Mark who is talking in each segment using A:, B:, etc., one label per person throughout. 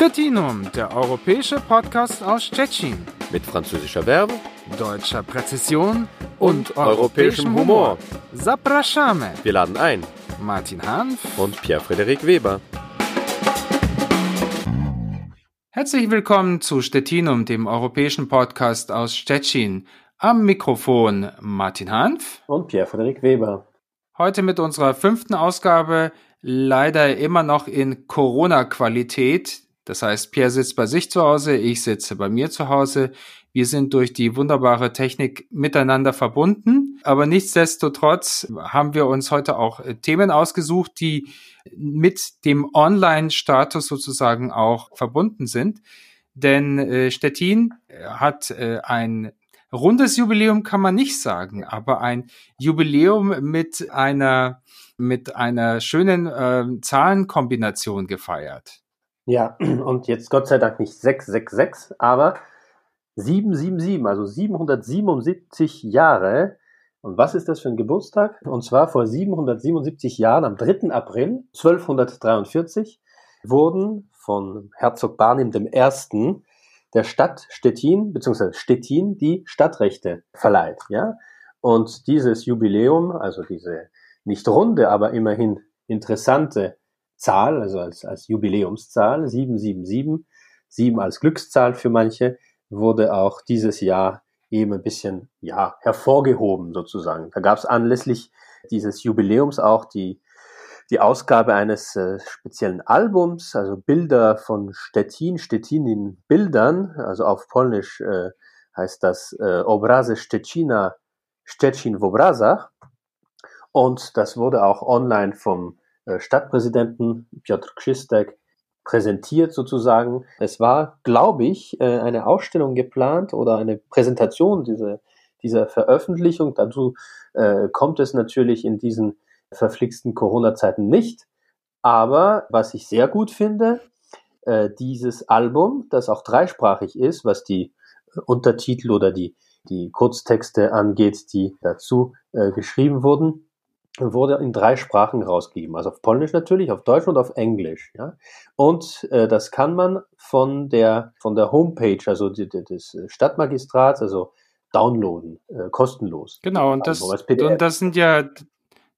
A: Stettinum, der europäische Podcast aus Tschechien.
B: Mit französischer Verbe,
A: deutscher Präzision
B: und, und europäischem Humor.
A: Zapraszamy.
B: Wir laden ein.
A: Martin Hanf
B: und Pierre-Frederik Weber.
A: Herzlich willkommen zu Stettinum, dem europäischen Podcast aus Stettin. Am Mikrofon Martin Hanf
B: und Pierre-Frederik Weber.
A: Heute mit unserer fünften Ausgabe, leider immer noch in Corona-Qualität. Das heißt, Pierre sitzt bei sich zu Hause, ich sitze bei mir zu Hause. Wir sind durch die wunderbare Technik miteinander verbunden. Aber nichtsdestotrotz haben wir uns heute auch äh, Themen ausgesucht, die mit dem Online-Status sozusagen auch verbunden sind. Denn äh, Stettin hat äh, ein rundes Jubiläum kann man nicht sagen, aber ein Jubiläum mit einer mit einer schönen äh, Zahlenkombination gefeiert.
B: Ja, und jetzt Gott sei Dank nicht 666, aber 777, also 777 Jahre. Und was ist das für ein Geburtstag? Und zwar vor 777 Jahren, am 3. April 1243, wurden von Herzog Barnim I. der Stadt Stettin, beziehungsweise Stettin, die Stadtrechte verleiht. Ja? Und dieses Jubiläum, also diese nicht runde, aber immerhin interessante Zahl, also als, als Jubiläumszahl, 777, 7 als Glückszahl für manche, wurde auch dieses Jahr eben ein bisschen ja, hervorgehoben sozusagen. Da gab es anlässlich dieses Jubiläums auch die, die Ausgabe eines äh, speziellen Albums, also Bilder von Stettin, Stettin in Bildern, also auf Polnisch äh, heißt das äh, Obrazy Szczecina, Szczecin w obrazach. Und das wurde auch online vom Stadtpräsidenten Piotr Krzystek präsentiert sozusagen. Es war, glaube ich, äh, eine Ausstellung geplant oder eine Präsentation dieser, dieser Veröffentlichung. Dazu äh, kommt es natürlich in diesen verflixten Corona-Zeiten nicht. Aber was ich sehr gut finde, dieses Album, das auch dreisprachig ist, was die Untertitel oder die, die Kurztexte angeht, die dazu geschrieben wurden, wurde in drei Sprachen rausgegeben. Also auf Polnisch natürlich, auf Deutsch und auf Englisch. Ja? Und äh, das kann man von der, von der Homepage, also die, die, des Stadtmagistrats, also downloaden, äh, kostenlos.
A: Genau, und das, also und das sind ja,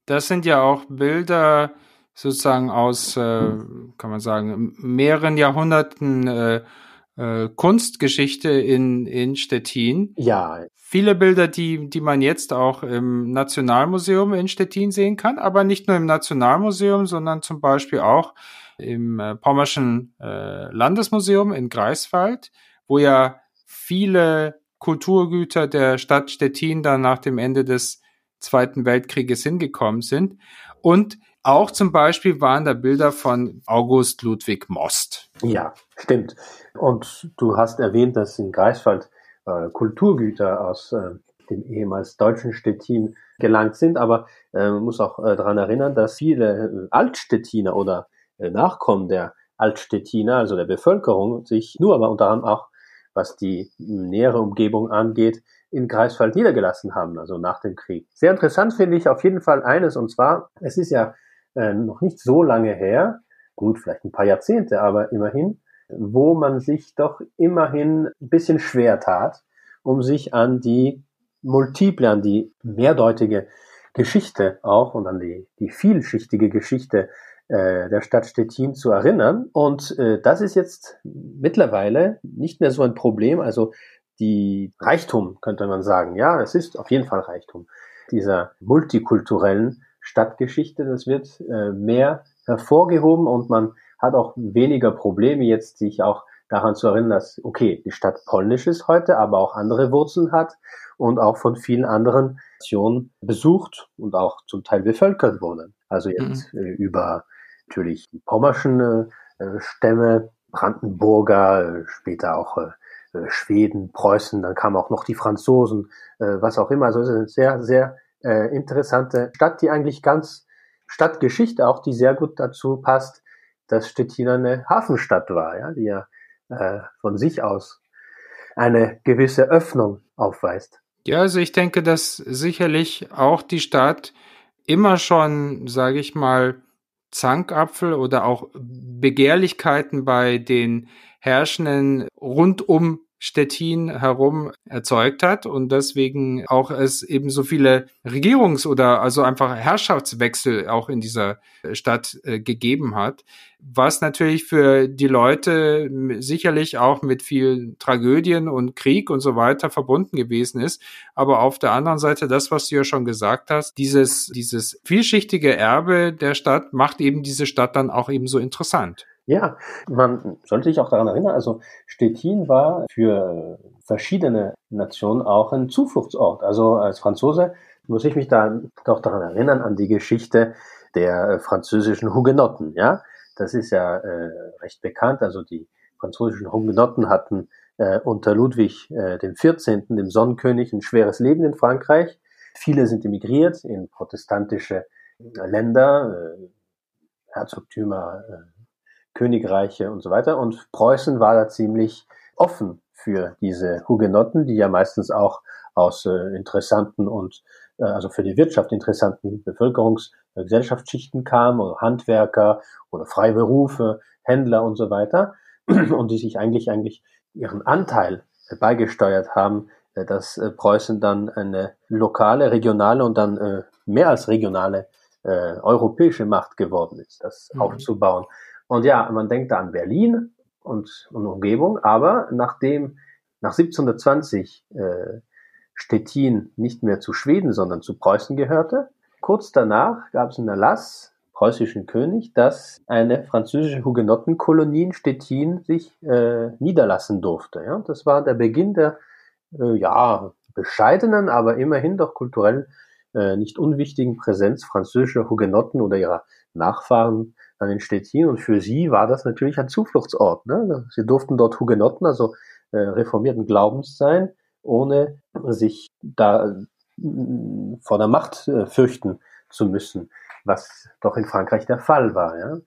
A: das sind ja auch Bilder sozusagen aus, äh, hm. kann man sagen, mehreren Jahrhunderten äh, äh, Kunstgeschichte in, in Stettin.
B: Ja.
A: Viele Bilder, die, die man jetzt auch im Nationalmuseum in Stettin sehen kann, aber nicht nur im Nationalmuseum, sondern zum Beispiel auch im äh, Pommerschen äh, Landesmuseum in Greifswald, wo ja viele Kulturgüter der Stadt Stettin dann nach dem Ende des Zweiten Weltkrieges hingekommen sind. Und auch zum Beispiel waren da Bilder von August Ludwig Most.
B: Ja, stimmt. Und du hast erwähnt, dass in Greifswald äh, Kulturgüter aus äh, dem ehemals deutschen Stettin gelangt sind, aber äh, man muss auch äh, daran erinnern, dass viele äh, Altstettiner oder äh, Nachkommen der Altstettiner, also der Bevölkerung, sich nur, aber unter anderem auch, was die nähere Umgebung angeht, in Greifswald niedergelassen haben, also nach dem Krieg. Sehr interessant finde ich auf jeden Fall eines, und zwar, es ist ja äh, noch nicht so lange her, gut, vielleicht ein paar Jahrzehnte, aber immerhin, wo man sich doch immerhin ein bisschen schwer tat, um sich an die multiple, an die mehrdeutige Geschichte auch und an die, die vielschichtige Geschichte äh, der Stadt Stettin zu erinnern. Und äh, das ist jetzt mittlerweile nicht mehr so ein Problem. Also die Reichtum, könnte man sagen. Ja, es ist auf jeden Fall Reichtum dieser multikulturellen Stadtgeschichte. Das wird äh, mehr hervorgehoben und man hat auch weniger Probleme jetzt, sich auch daran zu erinnern, dass, okay, die Stadt polnisch ist heute, aber auch andere Wurzeln hat und auch von vielen anderen Nationen besucht und auch zum Teil bevölkert wurde. Also jetzt mhm. äh, über natürlich die pommerschen äh, Stämme, Brandenburger, äh, später auch äh, Schweden, Preußen, dann kamen auch noch die Franzosen, äh, was auch immer. Also es ist eine sehr, sehr äh, interessante Stadt, die eigentlich ganz Stadtgeschichte auch, die sehr gut dazu passt, dass Stettin eine Hafenstadt war, ja, die ja äh, von sich aus eine gewisse Öffnung aufweist.
A: Ja, also ich denke, dass sicherlich auch die Stadt immer schon, sage ich mal, Zankapfel oder auch Begehrlichkeiten bei den Herrschenden rund um Stettin herum erzeugt hat und deswegen auch es eben so viele Regierungs- oder also einfach Herrschaftswechsel auch in dieser Stadt äh, gegeben hat, was natürlich für die Leute sicherlich auch mit vielen Tragödien und Krieg und so weiter verbunden gewesen ist. Aber auf der anderen Seite das, was du ja schon gesagt hast, dieses, dieses vielschichtige Erbe der Stadt macht eben diese Stadt dann auch eben so interessant.
B: Ja, man sollte sich auch daran erinnern, also Stettin war für verschiedene Nationen auch ein Zufluchtsort. Also als Franzose muss ich mich da doch daran erinnern, an die Geschichte der französischen Hugenotten. Ja, das ist ja äh, recht bekannt. Also die französischen Hugenotten hatten äh, unter Ludwig äh, dem 14., dem Sonnenkönig, ein schweres Leben in Frankreich. Viele sind emigriert in protestantische Länder, äh, Herzogtümer, äh, Königreiche und so weiter. Und Preußen war da ziemlich offen für diese Hugenotten, die ja meistens auch aus äh, interessanten und äh, also für die Wirtschaft interessanten Bevölkerungs- äh, Gesellschaftsschichten kamen, oder Handwerker oder freie Berufe, Händler und so weiter, und die sich eigentlich eigentlich ihren Anteil beigesteuert haben, äh, dass äh, Preußen dann eine lokale, regionale und dann äh, mehr als regionale äh, europäische Macht geworden ist, das mhm. aufzubauen. Und ja, man denkt da an Berlin und, und Umgebung, aber nachdem nach 1720 äh, Stettin nicht mehr zu Schweden, sondern zu Preußen gehörte, kurz danach gab es einen Erlass preußischen König, dass eine französische Hugenottenkolonie in Stettin sich äh, niederlassen durfte. Ja? Das war der Beginn der äh, ja, bescheidenen, aber immerhin doch kulturell äh, nicht unwichtigen Präsenz französischer Hugenotten oder ihrer Nachfahren dann in Stettin und für sie war das natürlich ein Zufluchtsort. Ne? Sie durften dort Hugenotten, also äh, reformierten Glaubens sein, ohne sich da äh, vor der Macht äh, fürchten zu müssen, was doch in Frankreich der Fall war. Ja?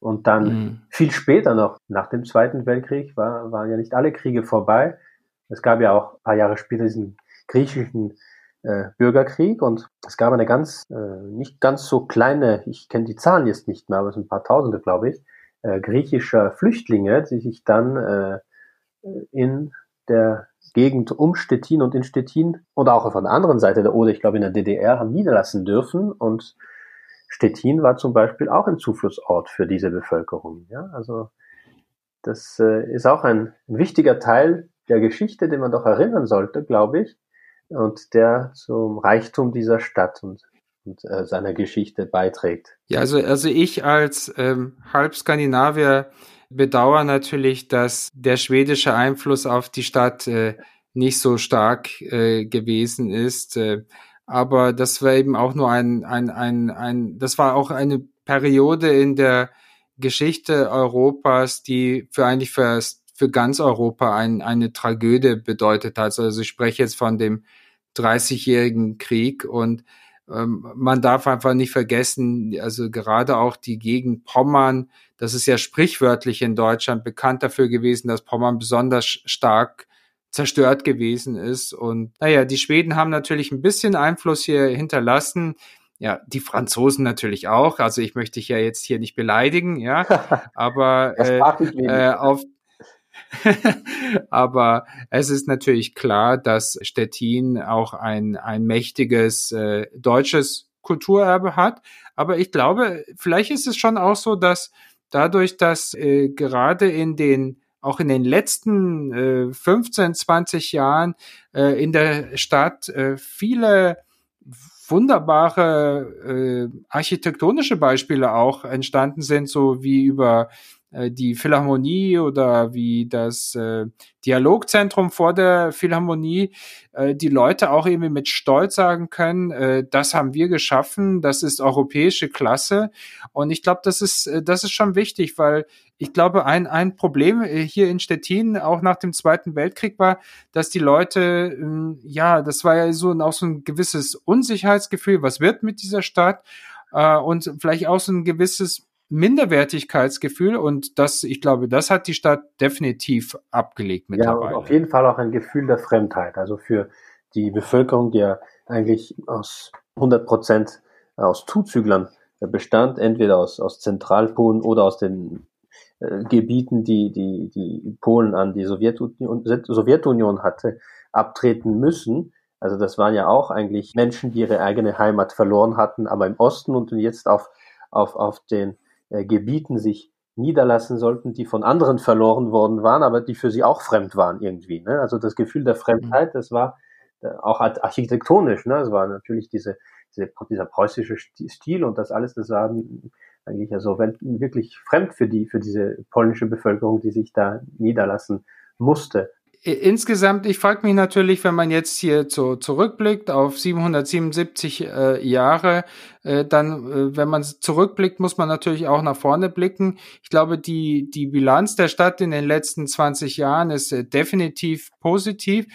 B: Und dann mhm. viel später noch, nach dem Zweiten Weltkrieg, war, waren ja nicht alle Kriege vorbei. Es gab ja auch ein paar Jahre später diesen griechischen äh, Bürgerkrieg und es gab eine ganz, äh, nicht ganz so kleine, ich kenne die Zahlen jetzt nicht mehr, aber es sind ein paar Tausende, glaube ich, äh, griechischer Flüchtlinge, die sich dann äh, in der Gegend um Stettin und in Stettin oder auch auf der anderen Seite der Oder, ich glaube in der DDR, haben niederlassen dürfen und Stettin war zum Beispiel auch ein Zuflussort für diese Bevölkerung. Ja, also das äh, ist auch ein, ein wichtiger Teil der Geschichte, den man doch erinnern sollte, glaube ich, und der zum Reichtum dieser Stadt und, und äh, seiner Geschichte beiträgt.
A: Ja, also, also ich als ähm, Halbskandinavier bedauere natürlich, dass der schwedische Einfluss auf die Stadt äh, nicht so stark äh, gewesen ist. Äh, aber das war eben auch nur ein, ein, ein, ein, das war auch eine Periode in der Geschichte Europas, die für eigentlich für, für ganz Europa ein, eine Tragödie bedeutet hat. Also ich spreche jetzt von dem 30-jährigen Krieg und ähm, man darf einfach nicht vergessen, also gerade auch die Gegend Pommern, das ist ja sprichwörtlich in Deutschland bekannt dafür gewesen, dass Pommern besonders stark zerstört gewesen ist. Und naja, die Schweden haben natürlich ein bisschen Einfluss hier hinterlassen. Ja, die Franzosen natürlich auch. Also ich möchte dich ja jetzt hier nicht beleidigen, ja. Aber äh, äh, auf Aber es ist natürlich klar, dass Stettin auch ein, ein mächtiges äh, deutsches Kulturerbe hat. Aber ich glaube, vielleicht ist es schon auch so, dass dadurch, dass äh, gerade in den auch in den letzten äh, 15, 20 Jahren äh, in der Stadt äh, viele wunderbare äh, architektonische Beispiele auch entstanden sind, so wie über die Philharmonie oder wie das äh, Dialogzentrum vor der Philharmonie äh, die Leute auch irgendwie mit Stolz sagen können, äh, das haben wir geschaffen, das ist europäische Klasse. Und ich glaube, das ist, äh, das ist schon wichtig, weil ich glaube, ein, ein Problem äh, hier in Stettin auch nach dem Zweiten Weltkrieg war, dass die Leute, äh, ja, das war ja so auch so ein gewisses Unsicherheitsgefühl, was wird mit dieser Stadt? Äh, und vielleicht auch so ein gewisses Minderwertigkeitsgefühl und das, ich glaube, das hat die Stadt definitiv abgelegt
B: mittlerweile. Ja, auf jeden Fall auch ein Gefühl der Fremdheit. Also für die Bevölkerung, die ja eigentlich aus 100 Prozent aus Zuzüglern bestand, entweder aus, aus Zentralpolen oder aus den äh, Gebieten, die, die, die Polen an die Sowjetunion, Sowjetunion hatte, abtreten müssen. Also das waren ja auch eigentlich Menschen, die ihre eigene Heimat verloren hatten, aber im Osten und jetzt auf, auf, auf den äh, Gebieten sich niederlassen sollten, die von anderen verloren worden waren, aber die für sie auch fremd waren irgendwie. Ne? Also das Gefühl der Fremdheit, das war äh, auch architektonisch, ne? es war natürlich diese, diese, dieser preußische Stil und das alles, das war eigentlich ja so wirklich fremd für die, für diese polnische Bevölkerung, die sich da niederlassen musste
A: insgesamt, ich frage mich natürlich, wenn man jetzt hier so zurückblickt auf 777 äh, Jahre, äh, dann, äh, wenn man zurückblickt, muss man natürlich auch nach vorne blicken. Ich glaube, die, die Bilanz der Stadt in den letzten 20 Jahren ist äh, definitiv positiv.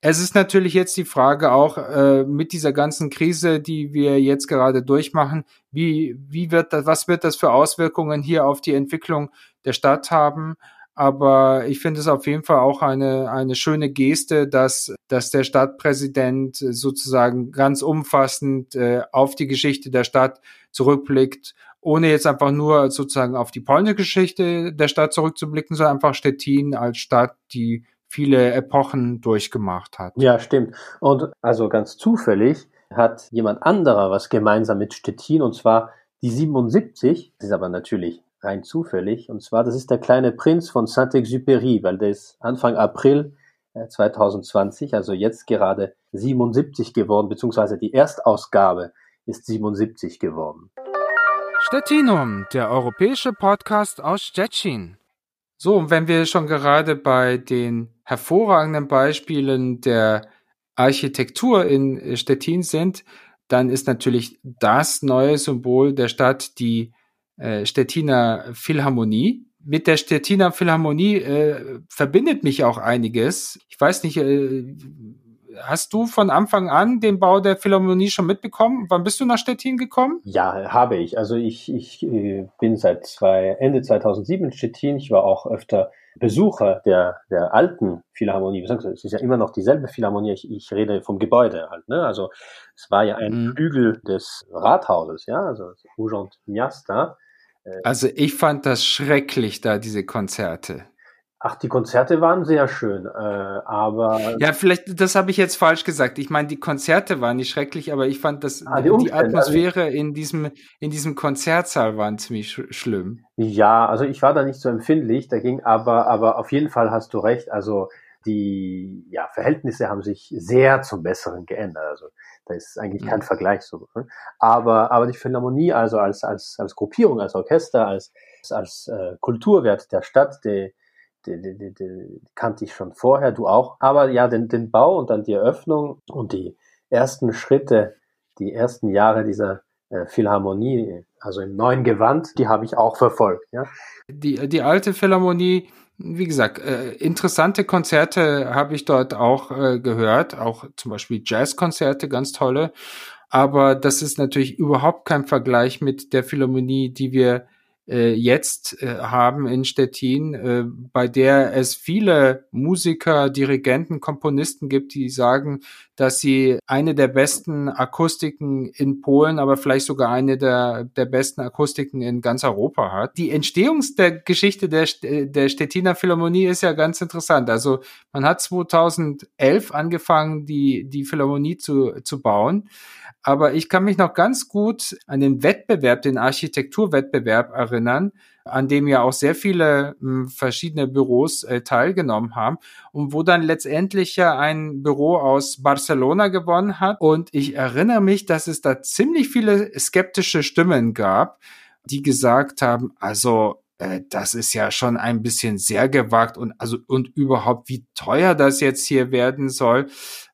A: Es ist natürlich jetzt die Frage auch äh, mit dieser ganzen Krise, die wir jetzt gerade durchmachen, wie, wie wird das, was wird das für Auswirkungen hier auf die Entwicklung der Stadt haben? Aber ich finde es auf jeden Fall auch eine, eine schöne Geste, dass, dass der Stadtpräsident sozusagen ganz umfassend äh, auf die Geschichte der Stadt zurückblickt, ohne jetzt einfach nur sozusagen auf die polnische Geschichte der Stadt zurückzublicken, sondern einfach Stettin als Stadt, die viele Epochen durchgemacht hat.
B: Ja, stimmt. Und also ganz zufällig hat jemand anderer was gemeinsam mit Stettin, und zwar die 77, das ist aber natürlich rein zufällig. Und zwar, das ist der kleine Prinz von Saint-Exupéry, weil der ist Anfang April 2020, äh, also jetzt gerade 77 geworden, beziehungsweise die Erstausgabe ist 77 geworden.
A: Stettinum, der europäische Podcast aus Stettin. So, und wenn wir schon gerade bei den hervorragenden Beispielen der Architektur in Stettin sind, dann ist natürlich das neue Symbol der Stadt die äh, Stettiner Philharmonie. Mit der Stettiner Philharmonie äh, verbindet mich auch einiges. Ich weiß nicht, äh, hast du von Anfang an den Bau der Philharmonie schon mitbekommen? Wann bist du nach Stettin gekommen?
B: Ja, habe ich. Also ich, ich äh, bin seit zwei, Ende 2007 in Stettin. Ich war auch öfter Besucher der, der alten Philharmonie. Es ist ja immer noch dieselbe Philharmonie. Ich, ich rede vom Gebäude halt. Ne? Also es war ja ein mhm. Flügel des Rathauses, ja, also Urgent Miasta.
A: Äh, also ich fand das schrecklich da, diese Konzerte.
B: Ach, die Konzerte waren sehr schön, äh, aber.
A: Ja, vielleicht, das habe ich jetzt falsch gesagt. Ich meine, die Konzerte waren nicht schrecklich, aber ich fand das, ah, die, die, also Atmosphäre also in diesem, in diesem Konzertsaal waren ziemlich sch schlimm.
B: Ja, also ich war da nicht so empfindlich, da ging aber, aber auf jeden Fall hast du recht. Also die ja, Verhältnisse haben sich sehr zum Besseren geändert. Also da ist eigentlich kein mhm. Vergleich so. Ne? Aber, aber die Philharmonie, also als, als, als Gruppierung, als Orchester, als, als äh, Kulturwert der Stadt, die, die, die, die, die kannte ich schon vorher, du auch. Aber ja, den, den Bau und dann die Eröffnung und die ersten Schritte, die ersten Jahre dieser äh, Philharmonie, also im neuen Gewand, die habe ich auch verfolgt. Ja.
A: Die, die alte Philharmonie wie gesagt, äh, interessante Konzerte habe ich dort auch äh, gehört, auch zum Beispiel Jazzkonzerte, ganz tolle. Aber das ist natürlich überhaupt kein Vergleich mit der Philharmonie, die wir äh, jetzt äh, haben in Stettin, äh, bei der es viele Musiker, Dirigenten, Komponisten gibt, die sagen, dass sie eine der besten Akustiken in Polen, aber vielleicht sogar eine der, der besten Akustiken in ganz Europa hat. Die Entstehungsgeschichte der, der Stettiner Philharmonie ist ja ganz interessant. Also man hat 2011 angefangen, die, die Philharmonie zu, zu bauen. Aber ich kann mich noch ganz gut an den Wettbewerb, den Architekturwettbewerb erinnern, an dem ja auch sehr viele hm, verschiedene Büros äh, teilgenommen haben und wo dann letztendlich ja ein Büro aus Barcelona gewonnen hat. Und ich erinnere mich, dass es da ziemlich viele skeptische Stimmen gab, die gesagt haben, also äh, das ist ja schon ein bisschen sehr gewagt und also und überhaupt wie teuer das jetzt hier werden soll.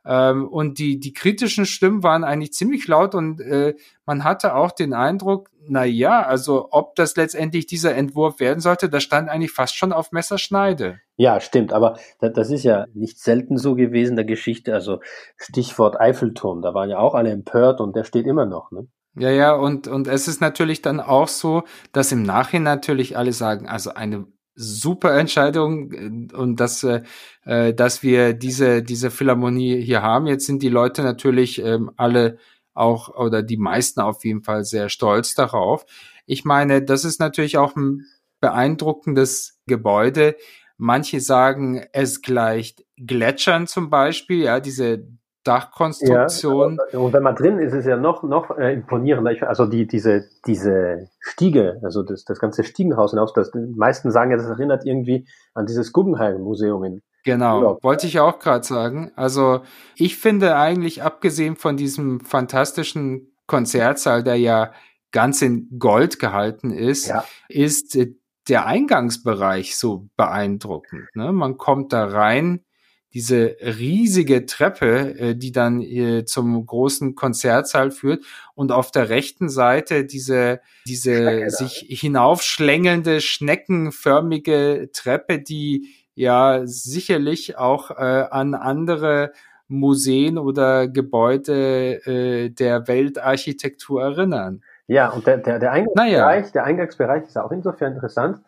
A: Ähm, und die, die kritischen Stimmen waren eigentlich ziemlich laut und äh, man hatte auch den Eindruck, na ja, also ob das letztendlich dieser Entwurf werden sollte, das stand eigentlich fast schon auf Messerschneide.
B: Ja, stimmt, aber das ist ja nicht selten so gewesen der Geschichte. Also Stichwort Eiffelturm, da waren ja auch alle empört und der steht immer noch, ne?
A: Ja, ja, und, und es ist natürlich dann auch so, dass im Nachhinein natürlich alle sagen, also eine super Entscheidung äh, und dass, äh, äh, dass wir diese, diese Philharmonie hier haben. Jetzt sind die Leute natürlich ähm, alle auch oder die meisten auf jeden Fall sehr stolz darauf. Ich meine, das ist natürlich auch ein beeindruckendes Gebäude. Manche sagen, es gleicht Gletschern zum Beispiel, ja, diese Dachkonstruktion.
B: Ja, und wenn man drin ist, ist es ja noch, noch äh, imponierender. Ich, also die, diese, diese Stiege, also das, das ganze Stiegenhaus hinaus, das, die meisten sagen ja, das erinnert irgendwie an dieses Guggenheim-Museum in
A: Genau, Urlaub. wollte ich auch gerade sagen. Also ich finde eigentlich, abgesehen von diesem fantastischen Konzertsaal, der ja ganz in Gold gehalten ist, ja. ist äh, der Eingangsbereich so beeindruckend. Ne? Man kommt da rein, diese riesige Treppe, äh, die dann äh, zum großen Konzertsaal führt und auf der rechten Seite diese, diese sich hinaufschlängelnde, schneckenförmige Treppe, die ja sicherlich auch äh, an andere Museen oder Gebäude äh, der Weltarchitektur erinnern.
B: Ja, und der, der, der, Eingangsbereich, naja. der Eingangsbereich ist auch insofern interessant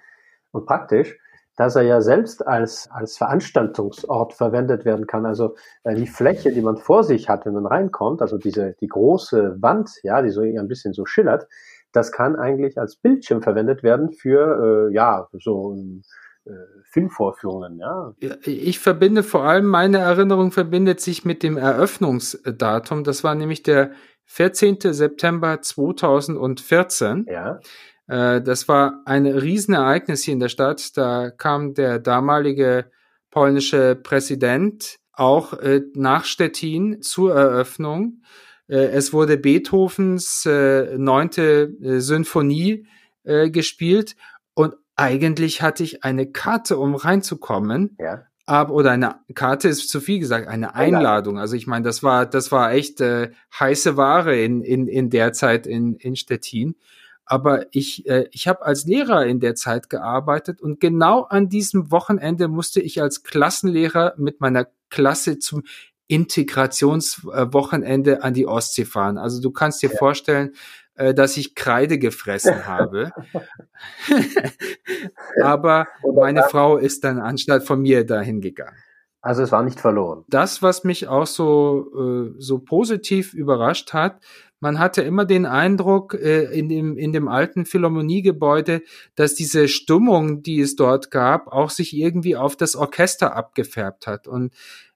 B: und praktisch, dass er ja selbst als, als Veranstaltungsort verwendet werden kann. Also äh, die Fläche, die man vor sich hat, wenn man reinkommt, also diese, die große Wand, ja, die so ein bisschen so schillert, das kann eigentlich als Bildschirm verwendet werden für, äh, ja, so äh, Filmvorführungen, ja.
A: Ich verbinde vor allem, meine Erinnerung verbindet sich mit dem Eröffnungsdatum. Das war nämlich der 14. September 2014. Ja. Äh, das war ein Riesenereignis hier in der Stadt. Da kam der damalige polnische Präsident auch äh, nach Stettin zur Eröffnung. Äh, es wurde Beethovens neunte Sinfonie gespielt und eigentlich hatte ich eine Karte, um reinzukommen. Ja. Aber, oder eine Karte ist zu viel gesagt, eine Einladung. Also ich meine, das war, das war echt äh, heiße Ware in, in, in der Zeit in, in Stettin. Aber ich, äh, ich habe als Lehrer in der Zeit gearbeitet und genau an diesem Wochenende musste ich als Klassenlehrer mit meiner Klasse zum Integrationswochenende an die Ostsee fahren. Also du kannst dir ja. vorstellen, äh, dass ich Kreide gefressen habe. Aber meine Frau ist dann anstatt von mir dahin gegangen.
B: Also es war nicht verloren.
A: Das, was mich auch so, äh, so positiv überrascht hat, man hatte immer den Eindruck äh, in, dem, in dem alten Philharmoniegebäude, dass diese Stimmung, die es dort gab, auch sich irgendwie auf das Orchester abgefärbt hat. Und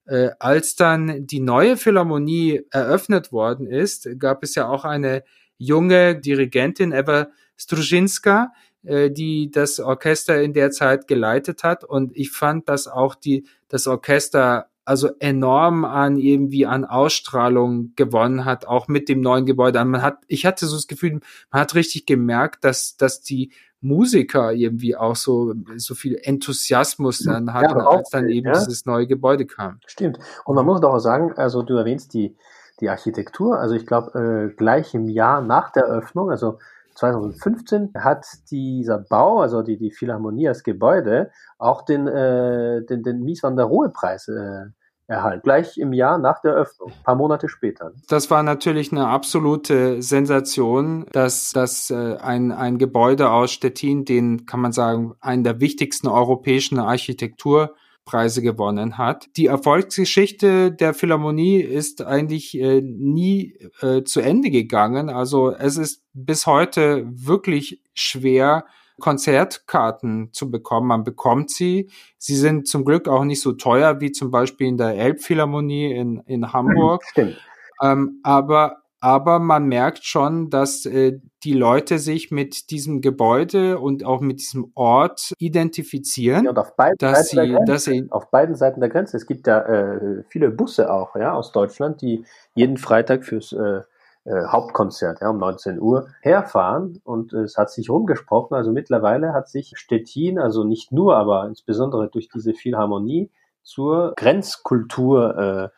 A: äh, als dann die neue Philharmonie eröffnet worden ist, gab es ja auch eine junge Dirigentin, Eva Struzinska, äh, die das Orchester in der Zeit geleitet hat. Und ich fand, dass auch die, das Orchester also enorm an irgendwie an Ausstrahlung gewonnen hat, auch mit dem neuen Gebäude. Man hat, ich hatte so das Gefühl, man hat richtig gemerkt, dass, dass die Musiker irgendwie auch so, so viel Enthusiasmus dann hatten, ja, als dann eben ja. dieses neue Gebäude kam.
B: Stimmt. Und man muss doch auch sagen, also du erwähnst die, die Architektur, also ich glaube, äh, gleich im Jahr nach der Öffnung, also 2015 hat dieser Bau, also die, die Philharmonie als Gebäude, auch den, äh, den, den Mies van der Rohe-Preis äh, erhalten. Gleich im Jahr nach der Öffnung, paar Monate später.
A: Das war natürlich eine absolute Sensation, dass, dass äh, ein, ein Gebäude aus Stettin, den kann man sagen, einen der wichtigsten europäischen Architektur Preise gewonnen hat. Die Erfolgsgeschichte der Philharmonie ist eigentlich äh, nie äh, zu Ende gegangen. Also es ist bis heute wirklich schwer, Konzertkarten zu bekommen. Man bekommt sie. Sie sind zum Glück auch nicht so teuer wie zum Beispiel in der Elbphilharmonie in, in Hamburg. Stimmt. Ähm, aber aber man merkt schon, dass äh, die Leute sich mit diesem Gebäude und auch mit diesem Ort identifizieren. Ja,
B: und auf beiden, dass Seiten sie, dass sie auf beiden Seiten der Grenze. Es gibt ja äh, viele Busse auch ja, aus Deutschland, die jeden Freitag fürs äh, äh, Hauptkonzert ja, um 19 Uhr herfahren und es hat sich rumgesprochen. Also mittlerweile hat sich Stettin, also nicht nur, aber insbesondere durch diese Philharmonie zur Grenzkultur äh,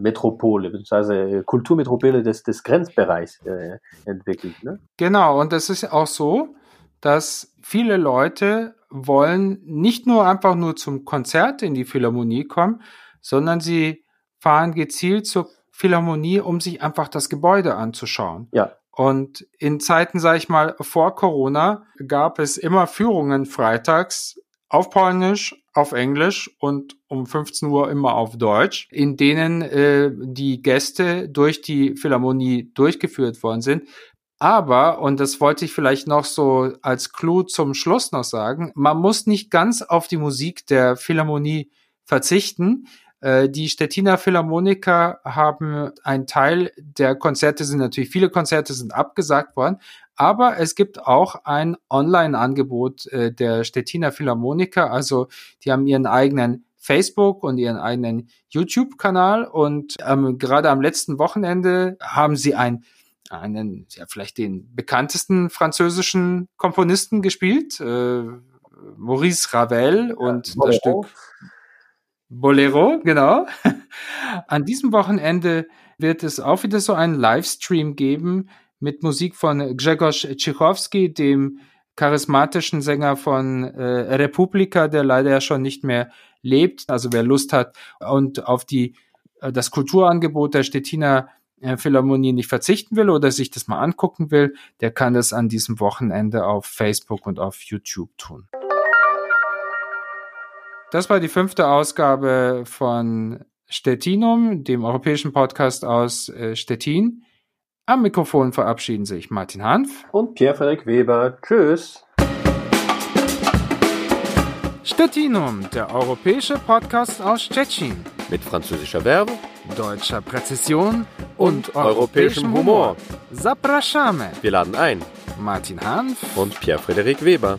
B: Metropole, beziehungsweise Kulturmetropole des, des Grenzbereichs äh, entwickelt. Ne?
A: Genau, und es ist auch so, dass viele Leute wollen nicht nur einfach nur zum Konzert in die Philharmonie kommen, sondern sie fahren gezielt zur Philharmonie, um sich einfach das Gebäude anzuschauen. Ja. Und in Zeiten, sage ich mal, vor Corona gab es immer Führungen freitags auf Polnisch, auf Englisch und um 15 Uhr immer auf Deutsch, in denen äh, die Gäste durch die Philharmonie durchgeführt worden sind. Aber, und das wollte ich vielleicht noch so als Clou zum Schluss noch sagen, man muss nicht ganz auf die Musik der Philharmonie verzichten. Äh, die Stettiner Philharmoniker haben ein Teil der Konzerte sind natürlich viele Konzerte sind abgesagt worden, aber es gibt auch ein Online-Angebot äh, der Stettiner Philharmoniker. Also die haben ihren eigenen Facebook und ihren eigenen YouTube-Kanal und ähm, gerade am letzten Wochenende haben sie ein einen, ja, vielleicht den bekanntesten französischen Komponisten gespielt, äh, Maurice Ravel und ja, das Stück Bolero, genau. An diesem Wochenende wird es auch wieder so einen Livestream geben mit Musik von Grzegorz Tschikowski, dem charismatischen Sänger von äh, Republika, der leider ja schon nicht mehr lebt. Also wer Lust hat und auf die äh, das Kulturangebot der Stettiner äh, Philharmonie nicht verzichten will oder sich das mal angucken will, der kann das an diesem Wochenende auf Facebook und auf YouTube tun. Das war die fünfte Ausgabe von Stettinum, dem europäischen Podcast aus äh, Stettin. Am Mikrofon verabschieden sich Martin Hanf
B: und Pierre-Frederik Weber. Tschüss.
A: Stettinum, der europäische Podcast aus Stettin.
B: Mit französischer Verbe
A: deutscher Präzision
B: und, und europäischem Humor.
A: Zapraszamy.
B: Wir laden ein.
A: Martin Hanf
B: und Pierre-Frederik Weber.